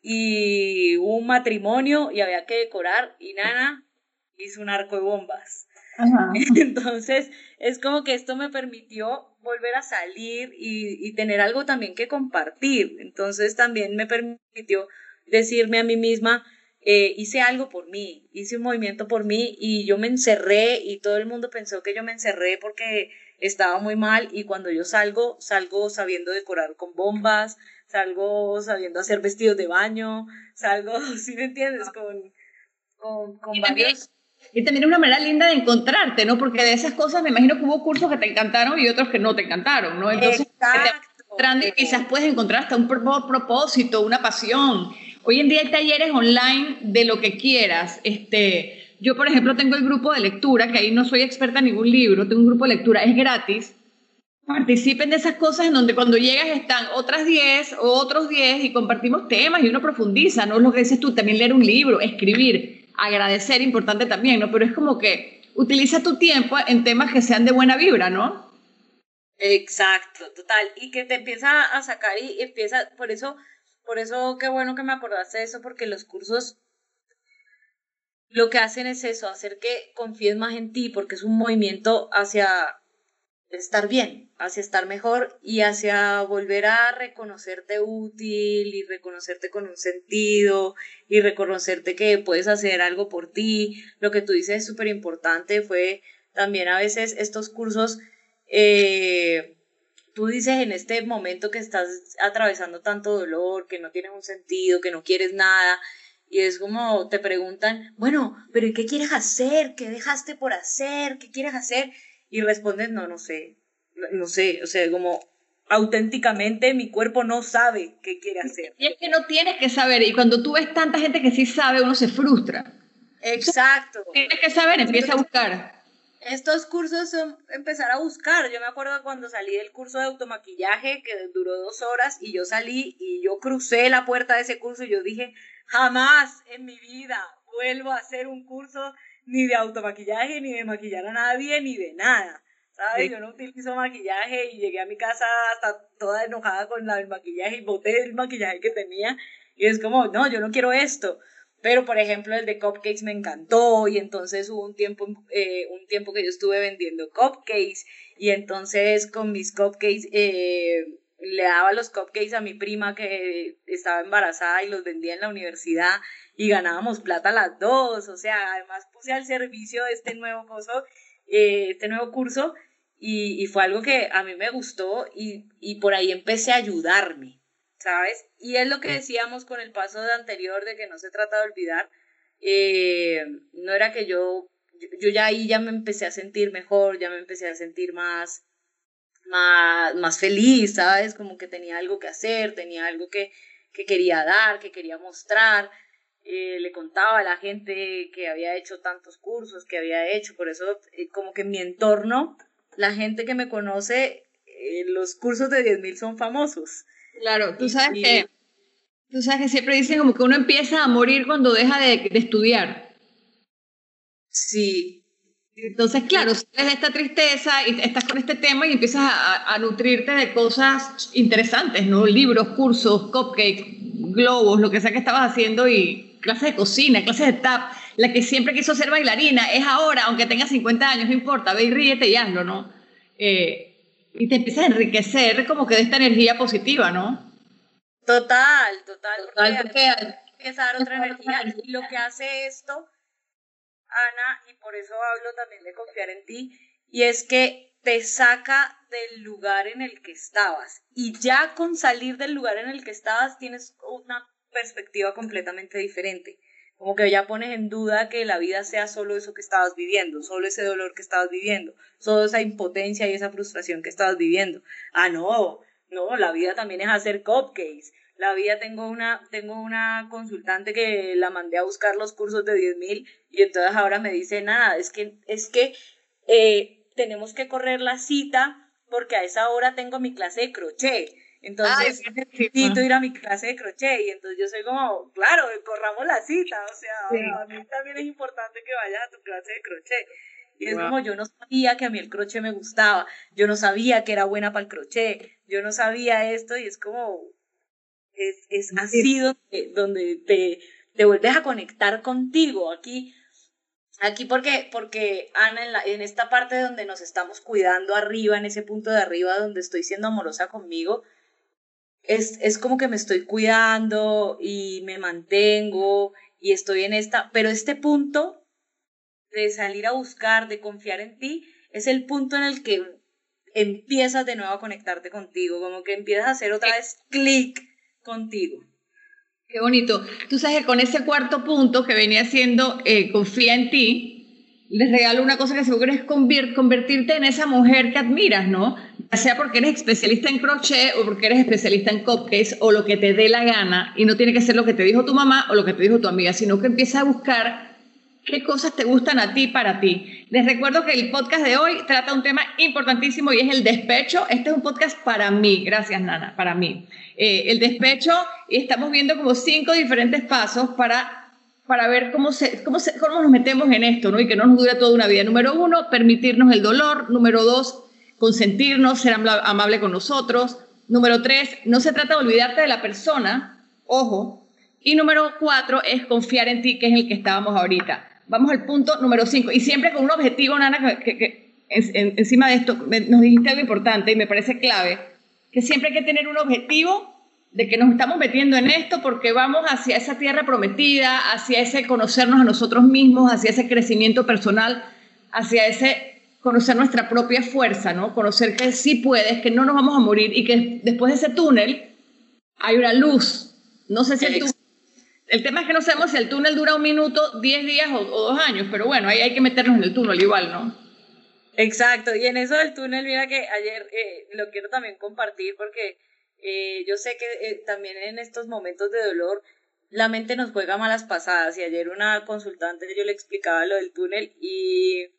y hubo un matrimonio y había que decorar y Nana hizo un arco de bombas. Ajá. Entonces es como que esto me permitió volver a salir y, y tener algo también que compartir. Entonces también me permitió decirme a mí misma, eh, hice algo por mí, hice un movimiento por mí y yo me encerré y todo el mundo pensó que yo me encerré porque estaba muy mal y cuando yo salgo, salgo sabiendo decorar con bombas, salgo sabiendo hacer vestidos de baño, salgo, si me entiendes? Con, con, con y también, y también una manera linda de encontrarte, ¿no? Porque de esas cosas me imagino que hubo cursos que te encantaron y otros que no te encantaron, ¿no? Entonces, Exacto. quizás puedes encontrar hasta un propósito, una pasión. Hoy en día hay talleres online de lo que quieras. Este, yo, por ejemplo, tengo el grupo de lectura, que ahí no soy experta en ningún libro, tengo un grupo de lectura, es gratis. Participen de esas cosas en donde cuando llegas están otras 10 o otros 10 y compartimos temas y uno profundiza, ¿no? Lo que dices tú, también leer un libro, escribir, agradecer, importante también, ¿no? Pero es como que utiliza tu tiempo en temas que sean de buena vibra, ¿no? Exacto, total. Y que te empieza a sacar y empieza, por eso por eso qué bueno que me acordaste de eso, porque los cursos lo que hacen es eso, hacer que confíes más en ti, porque es un movimiento hacia estar bien, hacia estar mejor y hacia volver a reconocerte útil y reconocerte con un sentido y reconocerte que puedes hacer algo por ti. Lo que tú dices es súper importante, fue también a veces estos cursos eh, tú dices en este momento que estás atravesando tanto dolor, que no tienes un sentido, que no quieres nada, y es como te preguntan, bueno, pero ¿qué quieres hacer? ¿Qué dejaste por hacer? ¿Qué quieres hacer? Y respondes, no, no sé, no sé, o sea, como auténticamente mi cuerpo no sabe qué quiere hacer. Y es que no tienes que saber, y cuando tú ves tanta gente que sí sabe, uno se frustra. Exacto. Tienes que saber, empieza a buscar. Estos cursos son empezar a buscar. Yo me acuerdo cuando salí del curso de automaquillaje, que duró dos horas, y yo salí y yo crucé la puerta de ese curso y yo dije, jamás en mi vida vuelvo a hacer un curso ni de automaquillaje, ni de maquillar a nadie, ni de nada. ¿Sabes? Yo no utilizo maquillaje y llegué a mi casa hasta toda enojada con la, el maquillaje y boté el maquillaje que tenía. Y es como, no, yo no quiero esto. Pero, por ejemplo, el de cupcakes me encantó y entonces hubo un tiempo, eh, un tiempo que yo estuve vendiendo cupcakes y entonces con mis cupcakes eh, le daba los cupcakes a mi prima que estaba embarazada y los vendía en la universidad y ganábamos plata las dos. O sea, además puse al servicio de este nuevo curso, eh, este nuevo curso y, y, fue algo que a mí me gustó y, y por ahí empecé a ayudarme. ¿Sabes? Y es lo que decíamos con el paso de anterior de que no se trata de olvidar. Eh, no era que yo, yo, ya ahí ya me empecé a sentir mejor, ya me empecé a sentir más, más, más feliz, ¿sabes? Como que tenía algo que hacer, tenía algo que, que quería dar, que quería mostrar. Eh, le contaba a la gente que había hecho tantos cursos, que había hecho, por eso eh, como que en mi entorno, la gente que me conoce, los cursos de 10.000 son famosos. Claro, tú sabes que tú sabes que siempre dicen como que uno empieza a morir cuando deja de, estudiar. Sí. Entonces, claro, sales de esta tristeza y estás con este tema y empiezas a, nutrirte de cosas interesantes, ¿no? Libros, cursos, cupcakes, globos, lo que sea que estabas haciendo y clases de cocina, clases de tap. La que siempre quiso ser bailarina es ahora, aunque tenga 50 años, no importa, ve y ríete y hazlo, ¿no? Eh, y te empieza a enriquecer como que de esta energía positiva, ¿no? Total, total, total porque, empieza a dar otra energía y lo que hace esto, Ana, y por eso hablo también de confiar en ti, y es que te saca del lugar en el que estabas y ya con salir del lugar en el que estabas tienes una perspectiva completamente diferente como que ya pones en duda que la vida sea solo eso que estabas viviendo, solo ese dolor que estabas viviendo, solo esa impotencia y esa frustración que estabas viviendo. Ah, no, no, la vida también es hacer cupcakes. La vida tengo una, tengo una consultante que la mandé a buscar los cursos de 10.000 mil y entonces ahora me dice, nada, es que, es que eh, tenemos que correr la cita porque a esa hora tengo mi clase de crochet. Entonces necesito ir a mi clase de crochet y entonces yo soy como, claro, corramos la cita, o sea, a mí también es importante que vayas a tu clase de crochet. Y es como yo no sabía que a mí el crochet me gustaba, yo no sabía que era buena para el crochet, yo no sabía esto y es como, es, es así donde, donde te, te vuelves a conectar contigo. Aquí Aquí porque, porque Ana, en, la, en, esta parte donde nos estamos cuidando arriba, en ese punto de arriba donde estoy siendo amorosa conmigo, es, es como que me estoy cuidando y me mantengo y estoy en esta, pero este punto de salir a buscar, de confiar en ti, es el punto en el que empiezas de nuevo a conectarte contigo, como que empiezas a hacer otra vez clic contigo. Qué bonito. Tú sabes que con ese cuarto punto que venía siendo eh, confía en ti, les regalo una cosa que seguro es convertirte en esa mujer que admiras, ¿no? Sea porque eres especialista en crochet o porque eres especialista en cupcakes o lo que te dé la gana y no tiene que ser lo que te dijo tu mamá o lo que te dijo tu amiga, sino que empieza a buscar qué cosas te gustan a ti para ti. Les recuerdo que el podcast de hoy trata un tema importantísimo y es el despecho. Este es un podcast para mí, gracias Nana, para mí. Eh, el despecho y estamos viendo como cinco diferentes pasos para para ver cómo, se, cómo, se, cómo nos metemos en esto, ¿no? Y que no nos dure toda una vida. Número uno, permitirnos el dolor. Número dos, consentirnos, ser amable con nosotros. Número tres, no se trata de olvidarte de la persona, ojo. Y número cuatro es confiar en ti, que es el que estábamos ahorita. Vamos al punto número cinco. Y siempre con un objetivo, Nana, que, encima de esto nos dijiste algo importante y me parece clave, que siempre hay que tener un objetivo de que nos estamos metiendo en esto porque vamos hacia esa tierra prometida, hacia ese conocernos a nosotros mismos, hacia ese crecimiento personal, hacia ese conocer nuestra propia fuerza, ¿no? Conocer que sí puedes, que no nos vamos a morir y que después de ese túnel hay una luz. No sé si el túnel... El tema es que no sabemos si el túnel dura un minuto, diez días o, dos años, pero bueno, ahí hay que meternos en el túnel igual, ¿no? Exacto, y en eso del túnel, mira que ayer eh, lo quiero también compartir porque eh, yo sé que eh, también en estos momentos de dolor la mente nos juega malas pasadas y ayer una consultante yo le explicaba lo del túnel y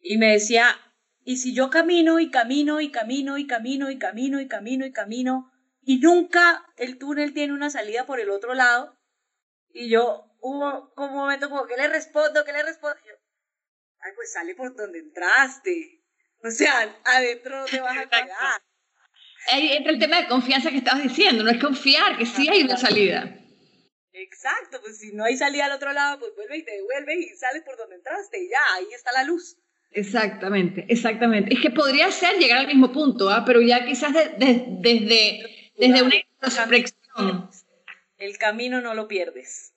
Y me decía, y si yo camino y camino y camino y camino y camino y camino y camino y nunca el túnel tiene una salida por el otro lado, y yo hubo un momento como, ¿qué le respondo? ¿Qué le respondo? ay, pues sale por donde entraste. O sea, adentro no te vas a quedar. Ahí entra el tema de confianza que estabas diciendo, no es confiar que sí hay una salida. Exacto, pues si no hay salida al otro lado, pues vuelve y te devuelves y sales por donde entraste y ya, ahí está la luz. Exactamente, exactamente. Es que podría ser llegar al mismo punto, ¿ah? pero ya quizás desde, desde una introspección. El camino no lo pierdes.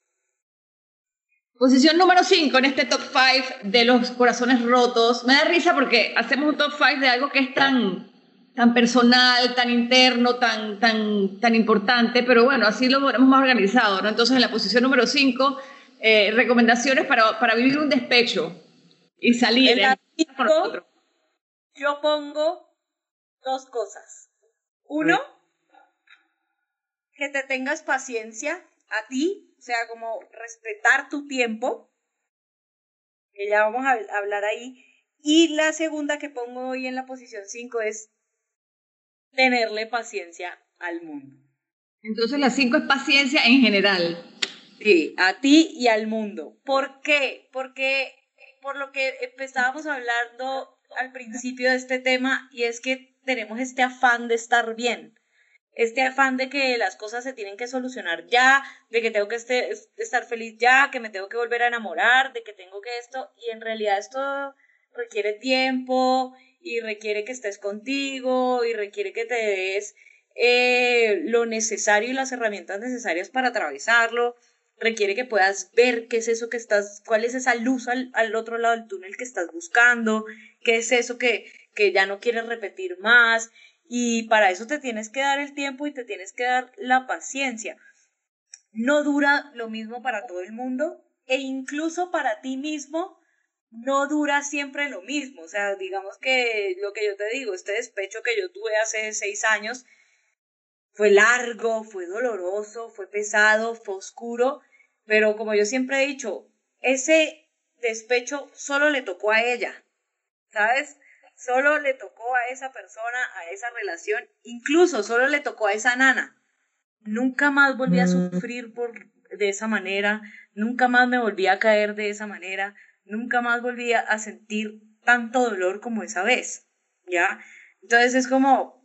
Posición número 5 en este top 5 de los corazones rotos. Me da risa porque hacemos un top 5 de algo que es tan, tan personal, tan interno, tan, tan, tan importante, pero bueno, así lo hemos más organizado. ¿no? Entonces, en la posición número 5, eh, recomendaciones para, para vivir un despecho y salir. En yo pongo dos cosas. Uno, que te tengas paciencia a ti, o sea, como respetar tu tiempo, que ya vamos a hablar ahí. Y la segunda que pongo hoy en la posición 5 es tenerle paciencia al mundo. Entonces la 5 es paciencia en general. Sí, a ti y al mundo. ¿Por qué? Porque por lo que estábamos hablando al principio de este tema y es que tenemos este afán de estar bien, este afán de que las cosas se tienen que solucionar ya, de que tengo que este, estar feliz ya, que me tengo que volver a enamorar, de que tengo que esto, y en realidad esto requiere tiempo y requiere que estés contigo y requiere que te des eh, lo necesario y las herramientas necesarias para atravesarlo requiere que puedas ver qué es eso que estás, cuál es esa luz al, otro lado del túnel que estás buscando, qué es eso que, que ya no quieres repetir más. Y para eso te tienes que dar el tiempo y te tienes que dar la paciencia. No dura lo mismo para todo el mundo e incluso para ti mismo no dura siempre lo mismo. O sea, digamos que lo que yo te digo, este despecho que yo tuve hace seis años fue largo, fue doloroso, fue pesado, fue oscuro pero como yo siempre he dicho, ese despecho solo le tocó a ella, ¿sabes? Solo le tocó a esa persona, a esa relación, incluso solo le tocó a esa nana. Nunca más volví a mm. sufrir por, de esa manera, nunca más me volví a caer de esa manera, nunca más volví a sentir tanto dolor como esa vez, ¿ya? Entonces es como,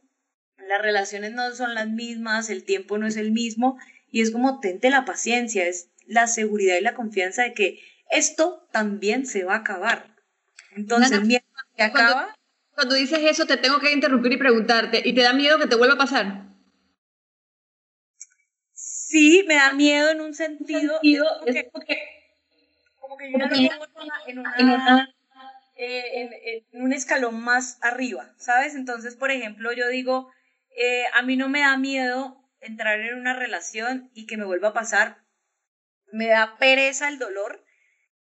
las relaciones no son las mismas, el tiempo no es el mismo, y es como, tente la paciencia, es la seguridad y la confianza de que esto también se va a acabar. Entonces, mientras que acaba... Cuando, dices eso, te tengo que interrumpir y preguntarte, ¿y te da miedo que te vuelva a pasar? Sí, me da miedo en un sentido, como, que, yo no en, eh, en, un escalón más arriba, ¿sabes? Entonces, por ejemplo, yo digo, eh, a mí no me da miedo entrar en una relación y que me vuelva a pasar me da pereza el dolor,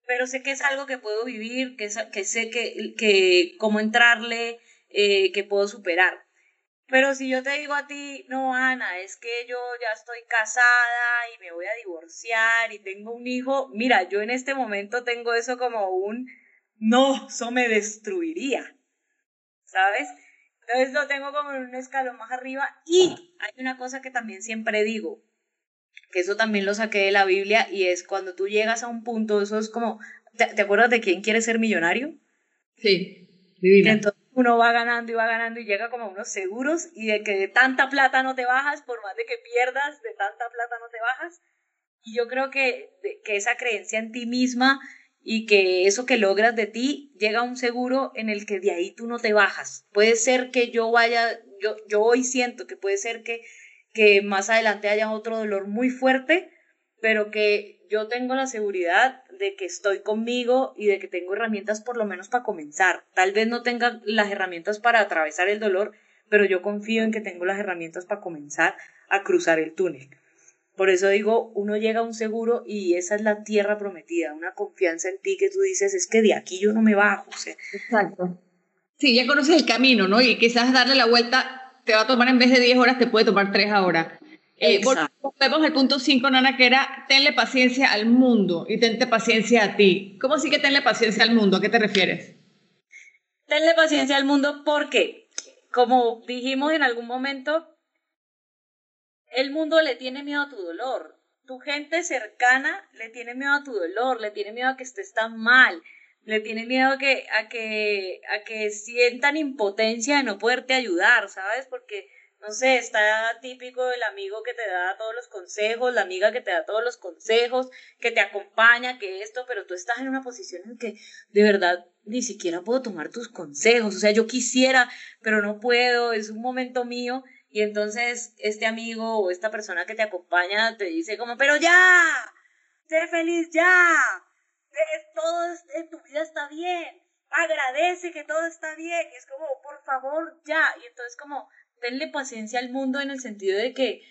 pero sé que es algo que puedo vivir, que, que sé que, que cómo entrarle, eh, que puedo superar. Pero si yo te digo a ti, no, Ana, es que yo ya estoy casada y me voy a divorciar y tengo un hijo, mira, yo en este momento tengo eso como un, no, eso me destruiría, ¿sabes? Entonces lo tengo como en un escalón más arriba y hay una cosa que también siempre digo, que eso también lo saqué de la Biblia y es cuando tú llegas a un punto, eso es como, ¿te, acuerdas de quién quiere ser millonario? Sí, divina. Entonces uno va ganando y va ganando y llega como a unos seguros y de que de tanta plata no te bajas, por más de que pierdas, de tanta plata no te bajas. Y yo creo que, que esa creencia en ti misma y que eso que logras de ti llega a un seguro en el que de ahí tú no te bajas. Puede ser que yo vaya, yo, yo hoy siento que puede ser que que más adelante haya otro dolor muy fuerte, pero que yo tengo la seguridad de que estoy conmigo y de que tengo herramientas por lo menos para comenzar. Tal vez no tenga las herramientas para atravesar el dolor, pero yo confío en que tengo las herramientas para comenzar a cruzar el túnel. Por eso digo, uno llega a un seguro y esa es la tierra prometida, una confianza en ti que tú dices, es que de aquí yo no me bajo. Exacto. Sí, ya conoces el camino, ¿no? Y quizás darle la vuelta te va a tomar en vez de 10 horas, te puede tomar 3 horas. Eh, volvemos al punto 5, Nana, que era tenle paciencia al mundo y tente paciencia a ti. ¿Cómo así que tenle paciencia al mundo? ¿A qué te refieres? tenle paciencia al mundo porque, como dijimos en algún momento, el mundo le tiene miedo a tu dolor. Tu gente cercana le tiene miedo a tu dolor, le tiene miedo a que estés tan mal, le tiene miedo a que, a que, a que sientan impotencia de no poderte ayudar, ¿sabes? Porque no sé, está típico el amigo que te da todos los consejos, la amiga que te da todos los consejos, que te acompaña, que esto, pero tú estás en una posición en que de verdad ni siquiera puedo tomar tus consejos, o sea, yo quisiera, pero no puedo, es un momento mío. Y entonces este amigo o esta persona que te acompaña te dice como, pero ya, sé feliz ya, todo en tu vida está bien, agradece que todo está bien, y es como, por favor, ya, y entonces como, tenle paciencia al mundo en el sentido de que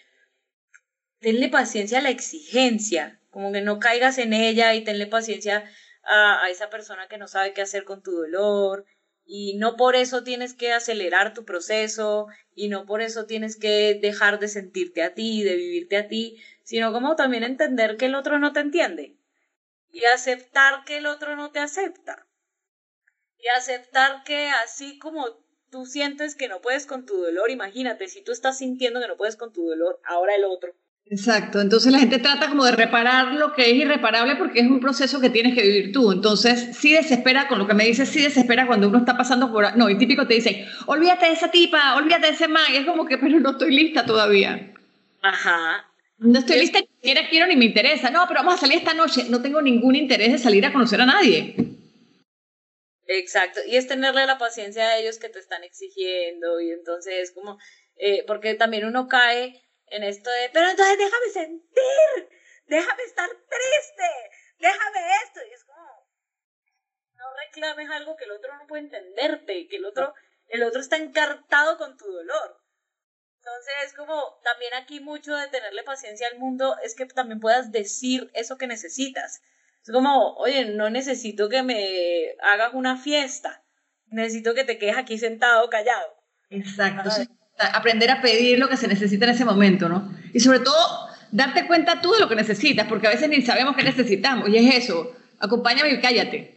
tenle paciencia a la exigencia, como que no caigas en ella y tenle paciencia a, esa persona que no sabe qué hacer con tu dolor. Y no por eso tienes que acelerar tu proceso y no por eso tienes que dejar de sentirte a ti, de vivirte a ti, sino como también entender que el otro no te entiende y aceptar que el otro no te acepta y aceptar que así como tú sientes que no puedes con tu dolor, imagínate, si tú estás sintiendo que no puedes con tu dolor, ahora el otro. Exacto, entonces la gente trata como de reparar lo que es irreparable porque es un proceso que tienes que vivir tú. Entonces, sí desespera, con lo que me dices, sí desespera cuando uno está pasando por... No, y típico te dicen, olvídate de esa tipa, olvídate de ese man, y es como que, pero no estoy lista todavía. Ajá. No estoy lista, ni siquiera quiero ni me interesa. No, pero vamos a salir esta noche. No tengo ningún interés de salir a conocer a nadie. Exacto, y es tenerle la paciencia a ellos que te están exigiendo y entonces es como, eh, porque también uno cae en esto de, pero entonces déjame sentir, déjame estar triste, déjame esto, y es como, no reclames algo que el otro no puede entenderte, que el otro, el otro está encartado con tu dolor. Entonces es como también aquí mucho de tenerle paciencia al mundo es que también puedas decir eso que necesitas. Es como, oye, no necesito que me hagas una fiesta, necesito que te quedes aquí sentado callado. Exacto. aprender a pedir lo que se necesita en ese momento, ¿no? Y sobre todo, darte cuenta tú de lo que necesitas, porque a veces ni sabemos qué necesitamos, y es eso, acompáñame y cállate.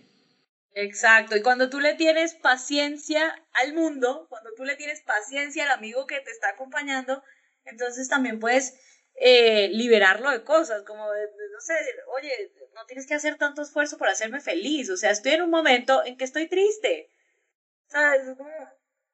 Exacto, y cuando tú le tienes paciencia al mundo, cuando tú le tienes paciencia al amigo que te está acompañando, entonces también puedes eh, liberarlo de cosas, como de, no sé, oye, no tienes que hacer tanto esfuerzo por hacerme feliz, o sea, estoy en un momento en que estoy triste, ¿sabes?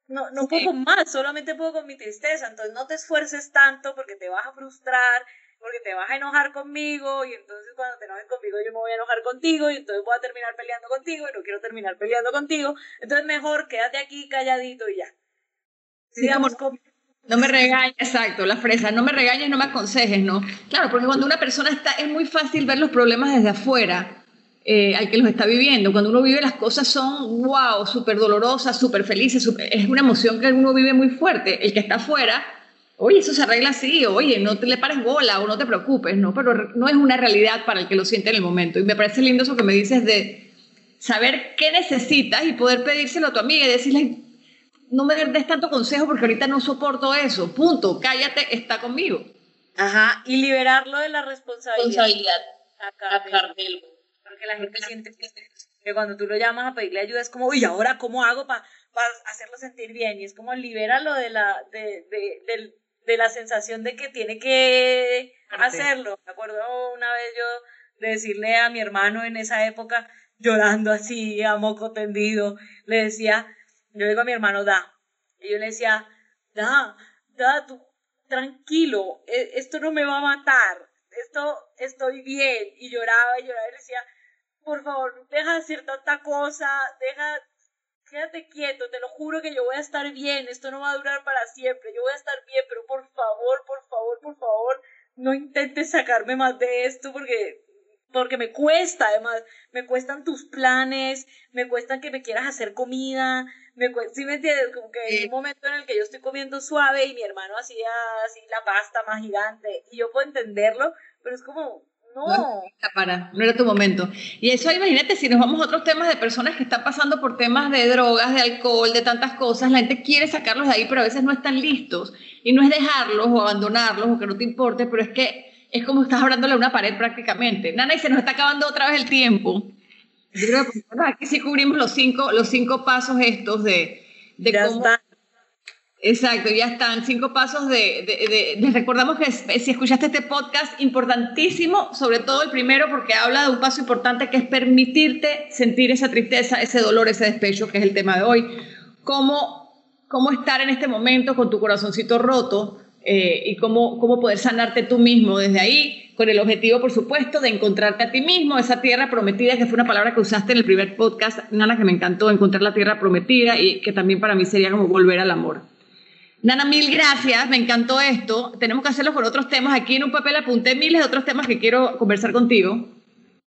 No, no puedo más, solamente puedo con mi tristeza, entonces no te esfuerces tanto porque te vas a frustrar, porque te vas a enojar conmigo y entonces cuando te enojes conmigo yo me voy a enojar contigo y entonces voy a terminar peleando contigo y no quiero terminar peleando contigo, entonces mejor quédate aquí calladito y ya. Sigamos con no me regañes, exacto, la fresa, no me regañes, no me aconsejes, ¿no? Claro, porque cuando una persona está, es muy fácil ver los problemas desde afuera, eh, al que los está viviendo. Cuando uno vive las cosas son, wow, súper dolorosas, súper felices, es una emoción que uno vive muy fuerte. El que está afuera, oye, eso se arregla así, oye, no te le pares bola o no te preocupes, ¿no? Pero no es una realidad para el que lo siente en el momento. Y me parece lindo eso que me dices de saber qué necesitas y poder pedírselo a tu amiga y decirle, no me des tanto consejo porque ahorita no soporto eso. Punto. Cállate, está conmigo. Ajá, y liberarlo de la responsabilidad. A Carmelo. Porque la gente siente que cuando tú lo llamas a pedirle ayuda es como, uy, ahora cómo hago para hacerlo sentir bien. Y es como libéralo de la, de, de, de, la sensación de que tiene que hacerlo. Me acuerdo una vez yo de decirle a mi hermano en esa época, llorando así, a moco tendido, le decía, yo digo a mi hermano, da. Y yo le decía, da, da, tú, tranquilo, e, esto no me va a matar, esto, estoy bien. Y lloraba y lloraba y le decía, por favor, deja de hacer tanta cosa, deja, quédate quieto, te lo juro que yo voy a estar bien, esto no va a durar para siempre, yo voy a estar bien, pero por favor, por favor, por favor, no intentes sacarme más de esto porque porque me cuesta, además, me cuestan tus planes, me cuestan que me quieras hacer comida, me ¿sí me entiendes? Como que hay un momento en el que yo estoy comiendo suave y mi hermano hacía así la pasta más gigante y yo puedo entenderlo, pero es como, no. No, para, no era tu momento. Y eso, imagínate, si nos vamos a otros temas de personas que están pasando por temas de drogas, de alcohol, de tantas cosas, la gente quiere sacarlos de ahí, pero a veces no están listos. Y no es dejarlos o abandonarlos o que no te importe, pero es que es como estás hablándole a una pared prácticamente. Nana, y se nos está acabando otra vez el tiempo. Yo creo que aquí sí cubrimos los cinco, los cinco pasos estos de, de cómo... Exacto, ya están cinco pasos de, Les recordamos que si escuchaste este podcast, importantísimo, sobre todo el primero, porque habla de un paso importante que es permitirte sentir esa tristeza, ese dolor, ese despecho, que es el tema de hoy. Cómo, cómo estar en este momento con tu corazoncito roto eh, y cómo, cómo poder sanarte tú mismo desde ahí, con el objetivo, por supuesto, de encontrarte a ti mismo, esa tierra prometida, que fue una palabra que usaste en el primer podcast, Nana, que me encantó, encontrar la tierra prometida y que también para mí sería como volver al amor. Nana, mil gracias, me encantó esto. Tenemos que hacerlo con otros temas. Aquí en un papel apunté miles de otros temas que quiero conversar contigo.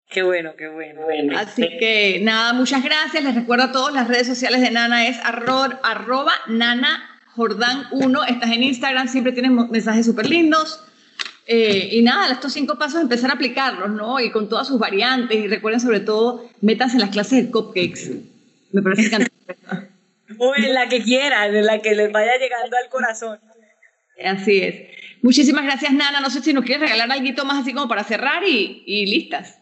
Qué bueno, qué bueno. Así que nada, muchas gracias. Les recuerdo a todos las redes sociales de Nana es arroba, Nana Jordán 1. Estás en Instagram, siempre tienes mensajes súper lindos. Eh, y nada, estos cinco pasos empezar a aplicarlos, ¿no? Y con todas sus variantes. Y recuerden sobre todo, metas en las clases de cupcakes. Me parece que o en la que quieran, en la que les vaya llegando al corazón. Así es. Muchísimas gracias, Nana. No sé si nos quieres regalar algo más así como para cerrar y, y listas.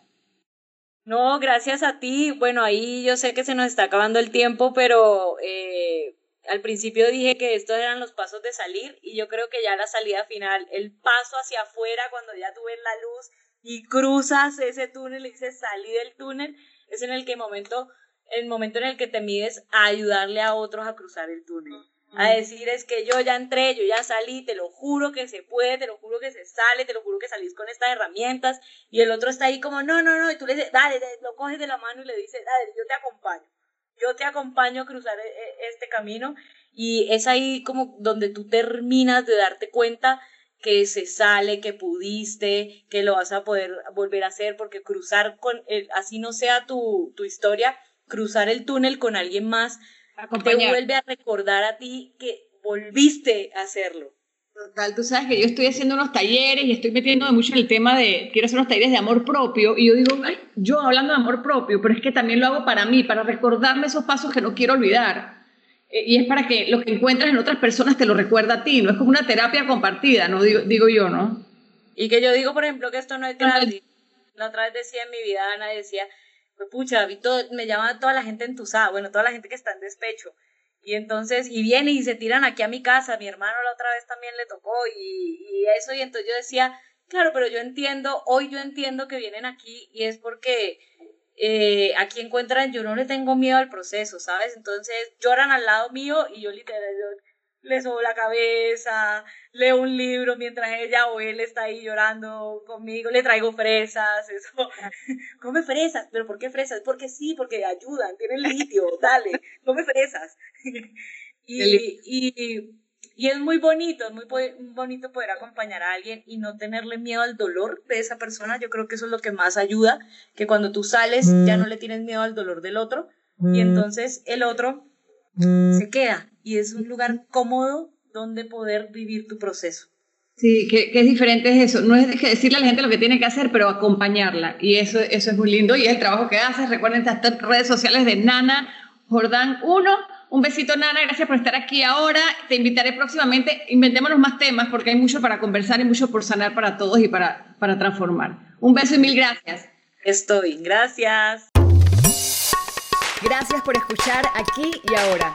No, gracias a ti. Bueno, ahí yo sé que se nos está acabando el tiempo, pero eh, al principio dije que estos eran los pasos de salir y yo creo que ya la salida final, el paso hacia afuera cuando ya tú ves la luz y cruzas ese túnel y dices salí del túnel, es en el que momento el momento en el que te mides a ayudarle a otros a cruzar el túnel. A decir es que yo ya entré, yo ya salí, te lo juro que se puede, te lo juro que se sale, te lo juro que salís con estas herramientas y el otro está ahí como no, no, no, y tú le dices, dale, lo coges de la mano y le dices, dale, yo te acompaño, yo te acompaño a cruzar e, e, este camino y es ahí como donde tú terminas de darte cuenta que se sale, que pudiste, que lo vas a poder volver a hacer, porque cruzar con, el, así no sea tu, tu historia, cruzar el túnel con alguien más te vuelve a recordar a ti que volviste a hacerlo. Total, tú sabes que yo estoy haciendo unos talleres y estoy metiéndome mucho en el tema de, quiero hacer unos talleres de amor propio y yo digo, Ay, yo hablando de amor propio, pero es que también lo hago para mí, para recordarme esos pasos que no quiero olvidar. Eh, y es para que lo que encuentras en otras personas te lo recuerda a ti, no es como una terapia compartida, no digo, digo yo, ¿no? Y que yo digo, por ejemplo, que esto no es gratis. La otra vez decía en mi vida, Ana decía, pucha, vi me llama toda la gente entusada, bueno, toda la gente que está en despecho. Y entonces, y vienen y se tiran aquí a mi casa, mi hermano la otra vez también le tocó y, y eso, y entonces yo decía, claro, pero yo entiendo, hoy yo entiendo que vienen aquí y es porque eh, aquí encuentran, yo no le tengo miedo al proceso, ¿sabes? Entonces lloran al lado mío y yo literal, le sobo la cabeza, leo un libro mientras ella o él está ahí llorando conmigo, le traigo fresas, eso, come fresas, pero ¿por qué fresas? Porque sí, porque ayudan, tienen litio, dale, come fresas. y, y, y, es muy bonito, es muy bonito poder acompañar a alguien y no tenerle miedo al dolor de esa persona, yo creo que eso es lo que más ayuda, que cuando tú sales ya no le tienes miedo al dolor del otro y entonces el otro se queda y es un lugar cómodo donde poder vivir tu proceso. Sí, que, es diferente es eso. No es que decirle a la gente lo que tiene que hacer, pero acompañarla. Y eso, eso es muy lindo y es el trabajo que haces. Recuerden estas redes sociales de Nana Jordán 1. Un besito, Nana. Gracias por estar aquí ahora. Te invitaré próximamente. Inventémonos más temas porque hay mucho para conversar y mucho por sanar para todos y para, para transformar. Un beso y mil gracias. Estoy. Gracias. Gracias por escuchar aquí y ahora.